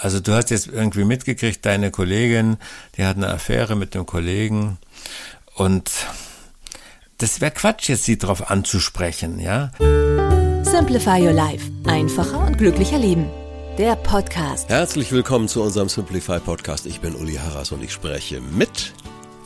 Also du hast jetzt irgendwie mitgekriegt, deine Kollegin, die hat eine Affäre mit dem Kollegen und das wäre Quatsch, jetzt sie drauf anzusprechen, ja? Simplify Your Life. Einfacher und glücklicher Leben. Der Podcast. Herzlich willkommen zu unserem Simplify Podcast. Ich bin Uli Harras und ich spreche mit.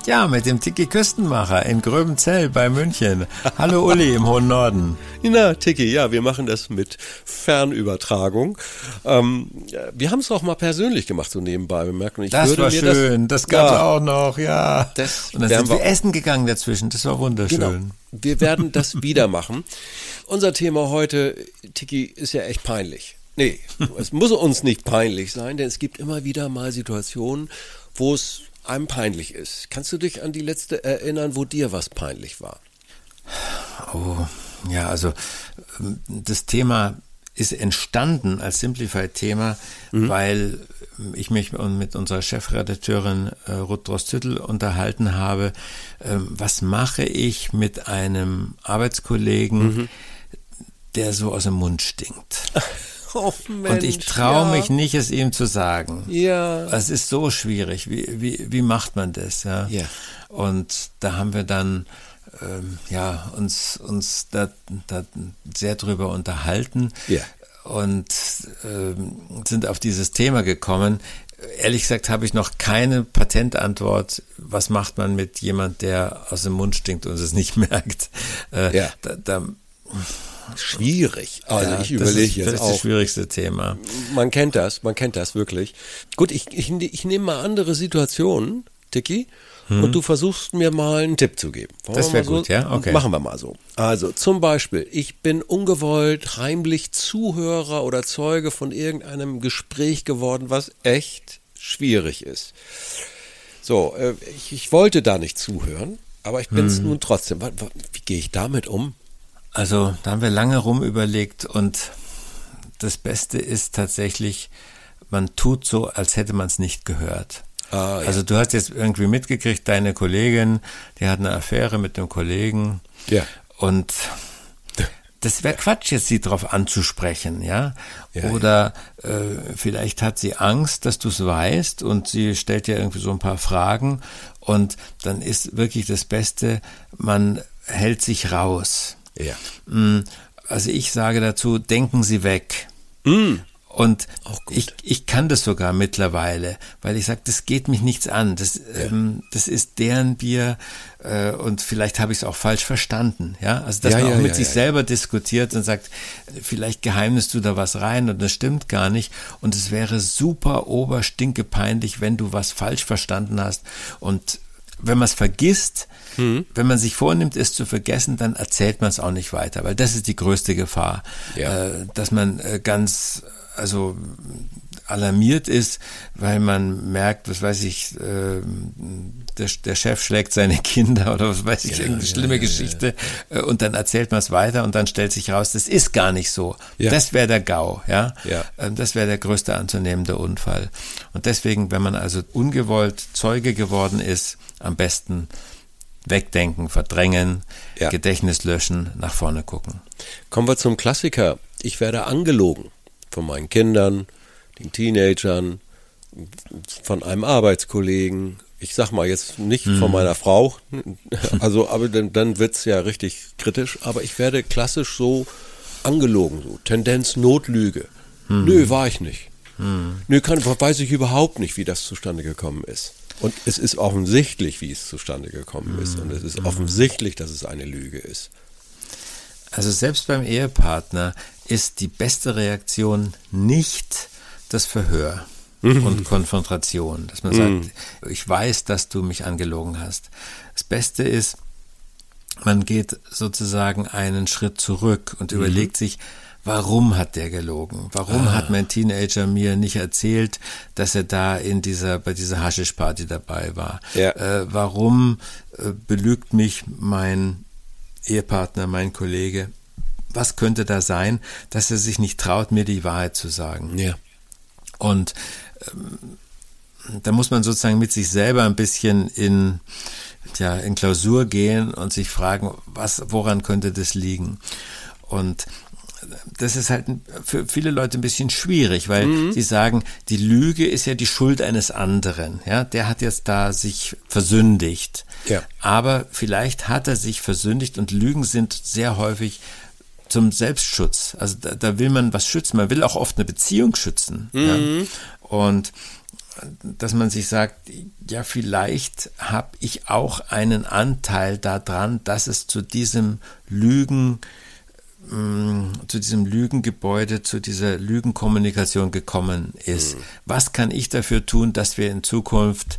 Ja, mit dem Tiki Küstenmacher in Gröbenzell bei München. Hallo Uli im hohen Norden. Na, Tiki, ja, wir machen das mit Fernübertragung. Ähm, wir haben es auch mal persönlich gemacht, so nebenbei. Merken, ich das war schön, das, das gab es ja, auch noch, ja. Das und dann sind wir, wir essen gegangen dazwischen, das war wunderschön. Genau. Wir werden das wieder machen. Unser Thema heute, Tiki, ist ja echt peinlich. Nee, es muss uns nicht peinlich sein, denn es gibt immer wieder mal Situationen, wo es einem peinlich ist. Kannst du dich an die letzte erinnern, wo dir was peinlich war? Oh, ja, also das Thema ist entstanden als Simplified-Thema, mhm. weil ich mich mit unserer Chefredakteurin äh, Ruth Drostüttel unterhalten habe. Ähm, was mache ich mit einem Arbeitskollegen, mhm. der so aus dem Mund stinkt? Oh, Mensch, und ich traue ja. mich nicht, es ihm zu sagen. Ja. Es ist so schwierig. Wie, wie, wie macht man das? Ja. ja. Und da haben wir dann ähm, ja, uns, uns da, da sehr drüber unterhalten ja. und ähm, sind auf dieses Thema gekommen. Ehrlich gesagt habe ich noch keine Patentantwort, was macht man mit jemand, der aus dem Mund stinkt und es nicht merkt. Äh, ja. da, da schwierig. Also ja, ich überlege jetzt jetzt das ist auch. das schwierigste Thema. Man kennt das, man kennt das wirklich. Gut, ich, ich, ich nehme mal andere Situationen, Tiki, hm. und du versuchst mir mal einen Tipp zu geben. Wollen das wäre so, gut, ja? Okay. Machen wir mal so. Also zum Beispiel, ich bin ungewollt heimlich Zuhörer oder Zeuge von irgendeinem Gespräch geworden, was echt schwierig ist. So, äh, ich, ich wollte da nicht zuhören, aber ich bin es hm. nun trotzdem. Wie, wie gehe ich damit um? Also da haben wir lange rum überlegt und das Beste ist tatsächlich, man tut so, als hätte man es nicht gehört. Ah, ja. Also du hast jetzt irgendwie mitgekriegt, deine Kollegin, die hat eine Affäre mit dem Kollegen. Ja. Und das wäre Quatsch, jetzt sie drauf anzusprechen, ja. Ja, Oder Äh, vielleicht hat sie Angst, dass du es weißt und sie stellt dir irgendwie so ein paar Fragen und dann ist wirklich das Beste, man hält sich raus. Ja. Also ich sage dazu, denken Sie weg. Mm. Und gut. ich, ich kann das sogar mittlerweile, weil ich sage, das geht mich nichts an. Das, Ja. ähm, das ist deren Bier äh, und vielleicht habe ich es auch falsch verstanden. Ja, also dass Ja, man ja, auch mit sich selber diskutiert und sagt, vielleicht geheimnist du da was rein und das stimmt gar nicht. Und es wäre super oberstinke peinlich, wenn du was falsch verstanden hast. Und wenn man es vergisst, Mhm. wenn man sich vornimmt, es zu vergessen, dann erzählt man es auch nicht weiter, weil das ist die größte Gefahr, Ja. äh, dass man äh, ganz also alarmiert ist, weil man merkt, was weiß ich, äh, der, der Chef schlägt seine Kinder oder was weiß ich, Ja, irgendeine ja, schlimme ja. Geschichte äh, und dann erzählt man es weiter und dann stellt sich raus, das ist gar nicht so. Das wäre der GAU, ja. Ja. Ähm, Das wäre der größte anzunehmende Unfall. Und deswegen, wenn man also ungewollt Zeuge geworden ist, am besten wegdenken, verdrängen, Ja. Gedächtnis löschen, nach vorne gucken. Kommen wir zum Klassiker. Ich werde angelogen von meinen Kindern, den Teenagern, von einem Arbeitskollegen. Ich sag mal jetzt nicht von meiner Frau, also aber dann, dann wird's ja richtig kritisch. Aber ich werde klassisch so angelogen, so Tendenz Notlüge. Nö, war ich nicht. Nö, kann, weiß ich überhaupt nicht, wie das zustande gekommen ist. Und es ist offensichtlich, wie es zustande gekommen ist. Und es ist offensichtlich, dass es eine Lüge ist. Also selbst beim Ehepartner ist die beste Reaktion nicht das Verhör und Konfrontation, dass man sagt, ich weiß, dass du mich angelogen hast. Das Beste ist, man geht sozusagen einen Schritt zurück und überlegt sich, warum hat der gelogen? Warum ah. hat mein Teenager mir nicht erzählt, dass er da in dieser, bei dieser Haschischparty dabei war? Ja. Äh, warum äh, belügt mich mein Ehepartner, mein Kollege? Was könnte da sein, dass er sich nicht traut, mir die Wahrheit zu sagen? Ja. Und ähm, da muss man sozusagen mit sich selber ein bisschen in, ja, in Klausur gehen und sich fragen, was, woran könnte das liegen? Und das ist halt für viele Leute ein bisschen schwierig, weil mhm. sie sagen, die Lüge ist ja die Schuld eines anderen. Ja, der hat jetzt da sich versündigt. Ja. Aber vielleicht hat er sich versündigt und Lügen sind sehr häufig zum Selbstschutz. Also da, da will man was schützen. Man will auch oft eine Beziehung schützen. Mhm. Ja. Und dass man sich sagt, ja, vielleicht habe ich auch einen Anteil daran, dass es zu diesem Lügen, mm, zu diesem Lügengebäude, zu dieser Lügenkommunikation gekommen ist. Mhm. Was kann ich dafür tun, dass wir in Zukunft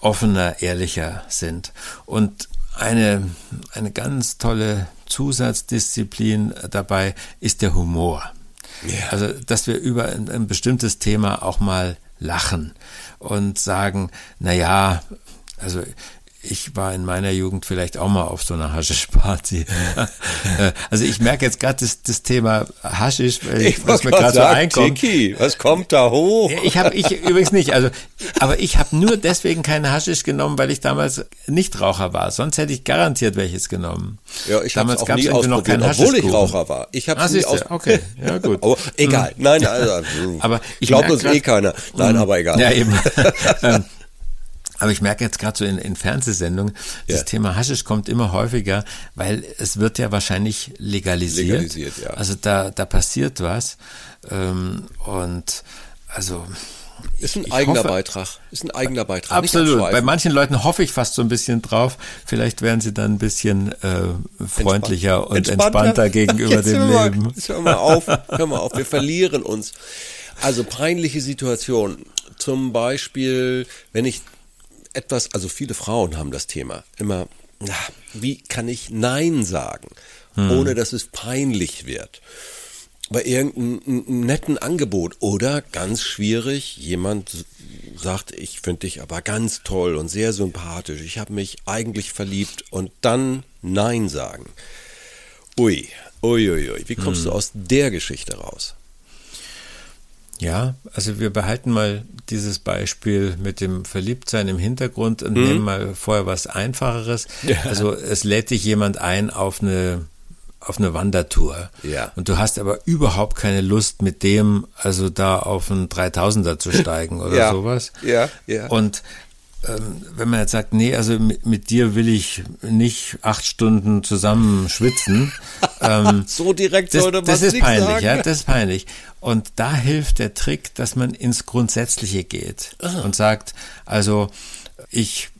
offener, ehrlicher sind? Und eine, eine ganz tolle Zusatzdisziplin dabei ist der Humor. Yeah. Also, dass wir über ein, ein bestimmtes Thema auch mal lachen und sagen, na ja, also ich war in meiner Jugend vielleicht auch mal auf so einer Haschisch-Party. Äh, also ich merke jetzt gerade das, das Thema Haschisch, ich was mir gerade so einkommt. Tiki, was kommt da hoch? Ich habe ich übrigens nicht, also aber ich habe nur deswegen keine Haschisch genommen, weil ich damals nicht Raucher war. Sonst hätte ich garantiert welches genommen. Ja, ich habe es auch nie ausprobiert, noch obwohl ich Raucher war. Ich habe es nie ausprobiert. Okay, ja gut. Aber egal. Mhm. Nein, also, aber ich glaube uns eh keiner. Nein, aber egal. Ja eben. Aber ich merke jetzt gerade so in, in Fernsehsendungen, das ja. Thema Haschisch kommt immer häufiger, weil es wird ja wahrscheinlich legalisiert. Legalisiert, ja. Also da, da passiert was. Ähm, und also ist ein eigener hoffe, Beitrag. Ist ein eigener Beitrag. Absolut. Bei manchen Leuten hoffe ich fast so ein bisschen drauf. Vielleicht werden sie dann ein bisschen äh, freundlicher Entspannt. und entspannter, entspannter gegenüber dem mal, Leben. Jetzt hör mal auf, hör mal auf. Wir verlieren uns. Also peinliche Situation. Zum Beispiel, wenn ich etwas, also viele Frauen haben das Thema immer, na, wie kann ich Nein sagen, hm. ohne dass es peinlich wird? Bei irgendeinem netten Angebot oder ganz schwierig, jemand sagt, ich finde dich aber ganz toll und sehr sympathisch, ich habe mich eigentlich verliebt und dann Nein sagen. Ui, ui, ui, ui. Wie kommst hm. du aus der Geschichte raus? Ja, also wir behalten mal dieses Beispiel mit dem Verliebtsein im Hintergrund und mhm. nehmen mal vorher was Einfacheres. Ja. Also es lädt dich jemand ein auf eine auf eine Wandertour. Ja. Und du hast aber überhaupt keine Lust mit dem, also da auf einen 3000er zu steigen oder ja. sowas. Ja, ja. Und wenn man jetzt sagt, nee, also mit, mit, dir will ich nicht acht Stunden zusammen schwitzen. Ähm, so direkt sollte man das, das ist peinlich, sagen. ja, das ist peinlich. Und da hilft der Trick, dass man ins Grundsätzliche geht Aha. und sagt, also ich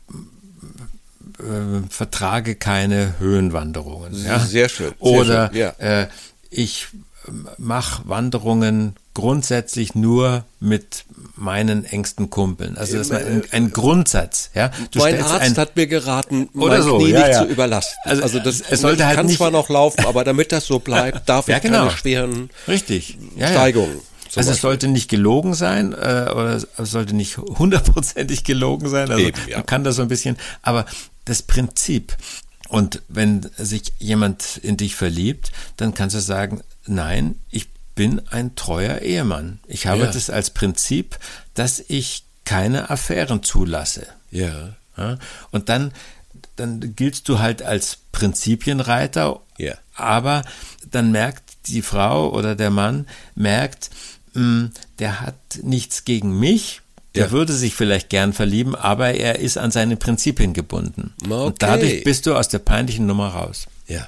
äh, vertrage keine Höhenwanderungen. Ja? Sehr schön. Sehr Oder schön, ja. äh, ich mache Wanderungen grundsätzlich nur mit meinen engsten Kumpeln. Also das ist ein, ein Grundsatz. Ja, du mein Arzt ein, hat mir geraten, mein so, Knie ja, nicht ja. zu überlasten. Also, also das es sollte halt kann nicht, zwar noch laufen, aber damit das so bleibt, darf ja, ich genau. keine schweren Richtig. Ja, Steigungen. Also es sollte nicht gelogen sein äh, oder es sollte nicht hundertprozentig gelogen sein. Also Eben, man kann das so ein bisschen, aber das Prinzip. Und wenn sich jemand in dich verliebt, dann kannst du sagen, nein, ich bin ein treuer Ehemann. Ich habe ja. das als Prinzip, dass ich keine Affären zulasse. Ja. ja? Und dann, dann giltst du halt als Prinzipienreiter, ja. aber dann merkt die Frau oder der Mann, merkt, mh, hm, der hat nichts gegen mich, der ja. würde sich vielleicht gern verlieben, aber er ist an seine Prinzipien gebunden. Okay. Und dadurch bist du aus der peinlichen Nummer raus. Ja.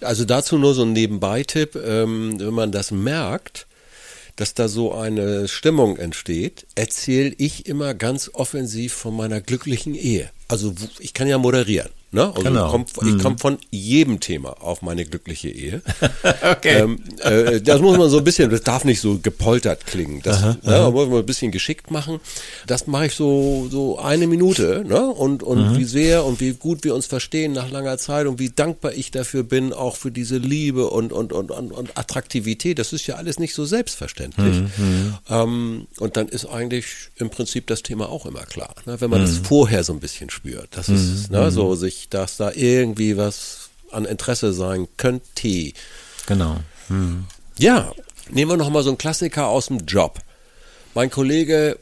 Also dazu nur so ein Nebenbei-Tipp, ähm, wenn man das merkt, dass da so eine Stimmung entsteht, erzähle ich immer ganz offensiv von meiner glücklichen Ehe. Also ich kann ja moderieren. Ne? Also Genau. ich komme ich komm von jedem Thema auf meine glückliche Ehe. Okay. Ähm, äh, das muss man so ein bisschen, das darf nicht so gepoltert klingen. Das ne, da muss man ein bisschen geschickt machen. Das mache ich so, so eine Minute. Ne? Und, und wie sehr und wie gut wir uns verstehen nach langer Zeit und wie dankbar ich dafür bin, auch für diese Liebe und, und, und, und, und Attraktivität. Das ist ja alles nicht so selbstverständlich. Ähm, und dann ist eigentlich im Prinzip das Thema auch immer klar. Ne? Wenn man das vorher so ein bisschen spürt. Das ist ne, so sich, dass da irgendwie was an Interesse sein könnte. Genau. Ja, nehmen wir noch mal so einen Klassiker aus dem Job. Mein Kollege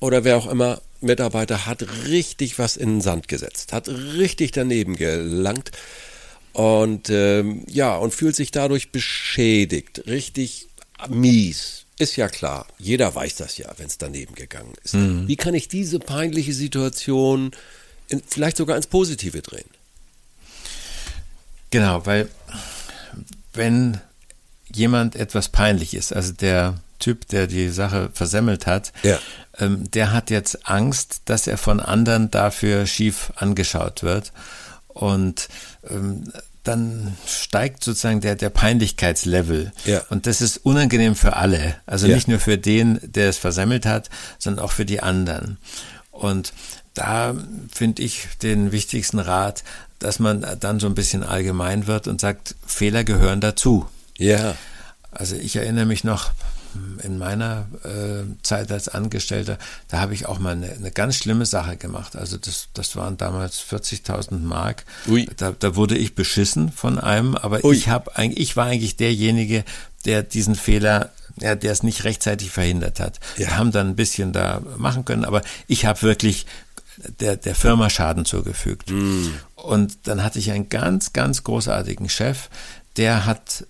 oder wer auch immer Mitarbeiter hat richtig was in den Sand gesetzt, hat richtig daneben gelangt und ähm, ja und fühlt sich dadurch beschädigt, richtig mies. Ist ja klar, jeder weiß das ja, wenn es daneben gegangen ist. Wie kann ich diese peinliche Situation vielleicht sogar ins Positive drehen? Genau, weil wenn jemand etwas peinlich ist, also der Typ, der die Sache versemmelt hat, Ja. ähm, der hat jetzt Angst, dass er von anderen dafür schief angeschaut wird. Und ähm, dann steigt sozusagen der, der Peinlichkeitslevel. Ja. Und das ist unangenehm für alle. Also Ja. nicht nur für den, der es versemmelt hat, sondern auch für die anderen. Und da finde ich den wichtigsten Rat, dass man dann so ein bisschen allgemein wird und sagt, Fehler gehören dazu. Ja. Also ich erinnere mich noch in meiner äh, Zeit als Angestellter, da habe ich auch mal eine, eine ganz schlimme Sache gemacht. Also das, das waren damals 40.000 Mark. Da, da wurde ich beschissen von einem, aber Ui. ich habe eigentlich, ich war eigentlich derjenige, der diesen Fehler, ja, der es nicht rechtzeitig verhindert hat. Ja. Wir haben dann ein bisschen da machen können, aber ich habe wirklich der, der Firma Schaden zugefügt. Und dann hatte ich einen ganz, ganz großartigen Chef, der hat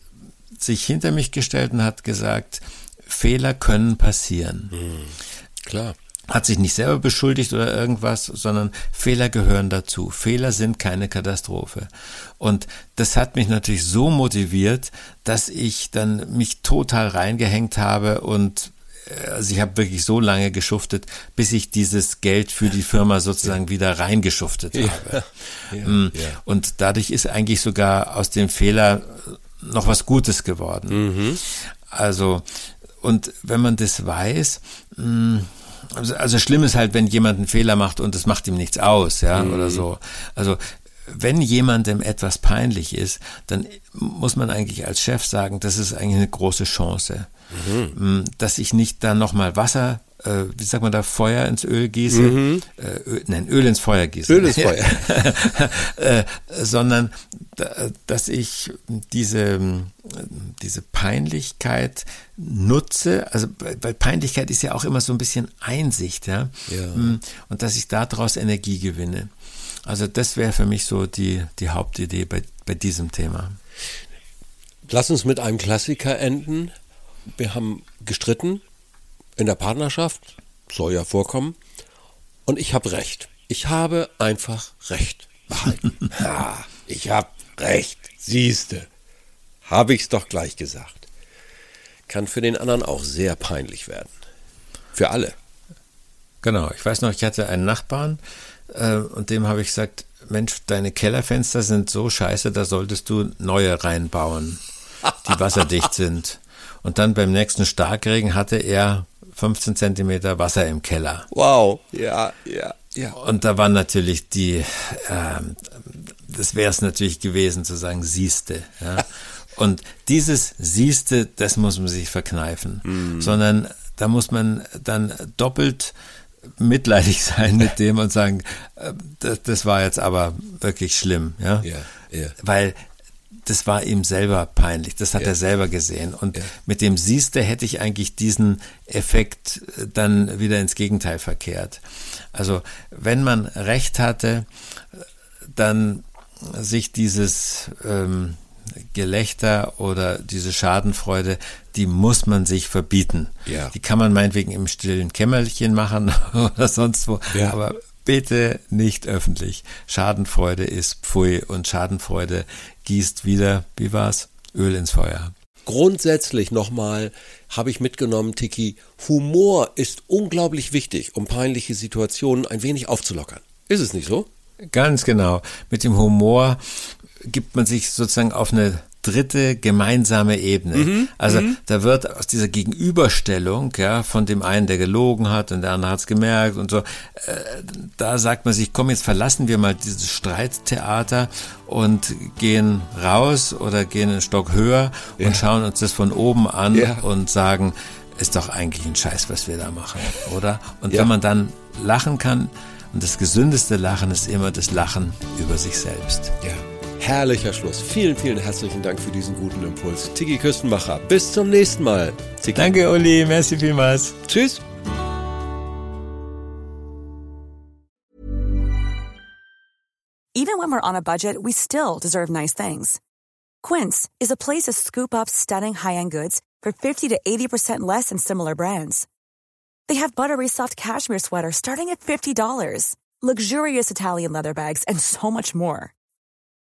sich hinter mich gestellt und hat gesagt, Fehler können passieren. Klar. Hat sich nicht selber beschuldigt oder irgendwas, sondern Fehler gehören dazu. Fehler sind keine Katastrophe. Und das hat mich natürlich so motiviert, dass ich dann mich total reingehängt habe und äh, also ich habe wirklich so lange geschuftet, bis ich dieses Geld für die Firma sozusagen wieder reingeschuftet habe. Mm. ja. Und dadurch ist eigentlich sogar aus dem Fehler noch was Gutes geworden. Also, und wenn man das weiß, mh, also, also schlimm ist halt, wenn jemand einen Fehler macht und es macht ihm nichts aus, ja, oder so. Also, wenn jemandem etwas peinlich ist, dann muss man eigentlich als Chef sagen, das ist eigentlich eine große Chance, mh, dass ich nicht da nochmal Wasser, äh, wie sagt man da, Feuer ins Öl gieße, äh, Öl, nein, Öl ins Feuer gieße. Öl ins Feuer. äh, sondern da, dass ich diese, ähm, diese Peinlichkeit nutze, also weil Peinlichkeit ist ja auch immer so ein bisschen Einsicht, ja, Ja. Mm, und dass ich daraus Energie gewinne. Also das wäre für mich so die, die Hauptidee bei, bei diesem Thema. Lass uns mit einem Klassiker enden. Wir haben gestritten in der Partnerschaft, soll ja vorkommen. Und ich habe recht. Ich habe einfach recht behalten. ja, ich habe recht. Siehste. Habe ich's doch gleich gesagt. Kann für den anderen auch sehr peinlich werden. Für alle. Genau, ich weiß noch, ich hatte einen Nachbarn äh, und dem habe ich gesagt, Mensch, deine Kellerfenster sind so scheiße, da solltest du neue reinbauen, die wasserdicht sind. Und dann beim nächsten Starkregen hatte er 15 Zentimeter Wasser im Keller. Wow. Ja, ja, ja. Und da war natürlich die, ähm, das wäre es natürlich gewesen zu sagen, siehste. Ja? Und dieses siehste, das muss man sich verkneifen, sondern da muss man dann doppelt mitleidig sein mit dem und sagen, äh, das, das war jetzt aber wirklich schlimm, ja, Ja, ja. weil das war ihm selber peinlich, das hat Ja. er selber gesehen und Ja. mit dem siehste hätte ich eigentlich diesen Effekt äh, dann wieder ins Gegenteil verkehrt. Also wenn man recht hatte, dann sich dieses ähm, Gelächter oder diese Schadenfreude, die muss man sich verbieten. Ja. Die kann man meinetwegen im stillen Kämmerchen machen oder sonst wo, Ja. aber bitte nicht öffentlich. Schadenfreude ist Pfui und Schadenfreude gießt wieder, wie war's, Öl ins Feuer. Grundsätzlich nochmal habe ich mitgenommen, Tiki, Humor ist unglaublich wichtig, um peinliche Situationen ein wenig aufzulockern. Ist es nicht so? Ganz genau. Mit dem Humor gibt man sich sozusagen auf eine dritte gemeinsame Ebene. Mhm, also mhm. da wird aus dieser Gegenüberstellung, ja, von dem einen, der gelogen hat und der andere hat es gemerkt und so, äh, da sagt man sich, komm, jetzt verlassen wir mal dieses Streittheater und gehen raus oder gehen einen Stock höher ja. und schauen uns das von oben an ja. und sagen, ist doch eigentlich ein Scheiß, was wir da machen, oder? Und ja. wenn man dann lachen kann, und das gesündeste Lachen ist immer das Lachen über sich selbst. Ja. Herrlicher Schluss. Vielen, vielen herzlichen Dank für diesen guten Impuls. Tiki Küstenmacher. Bis zum nächsten Mal. Tiki. Danke, Uli. Merci vielmals. Tschüss. Even when we're on a budget, we still deserve nice things. Quince is a place to scoop up stunning high-end goods for 50 to 80% less than similar brands. They have buttery soft cashmere sweaters starting at $50, luxurious Italian leather bags, and so much more.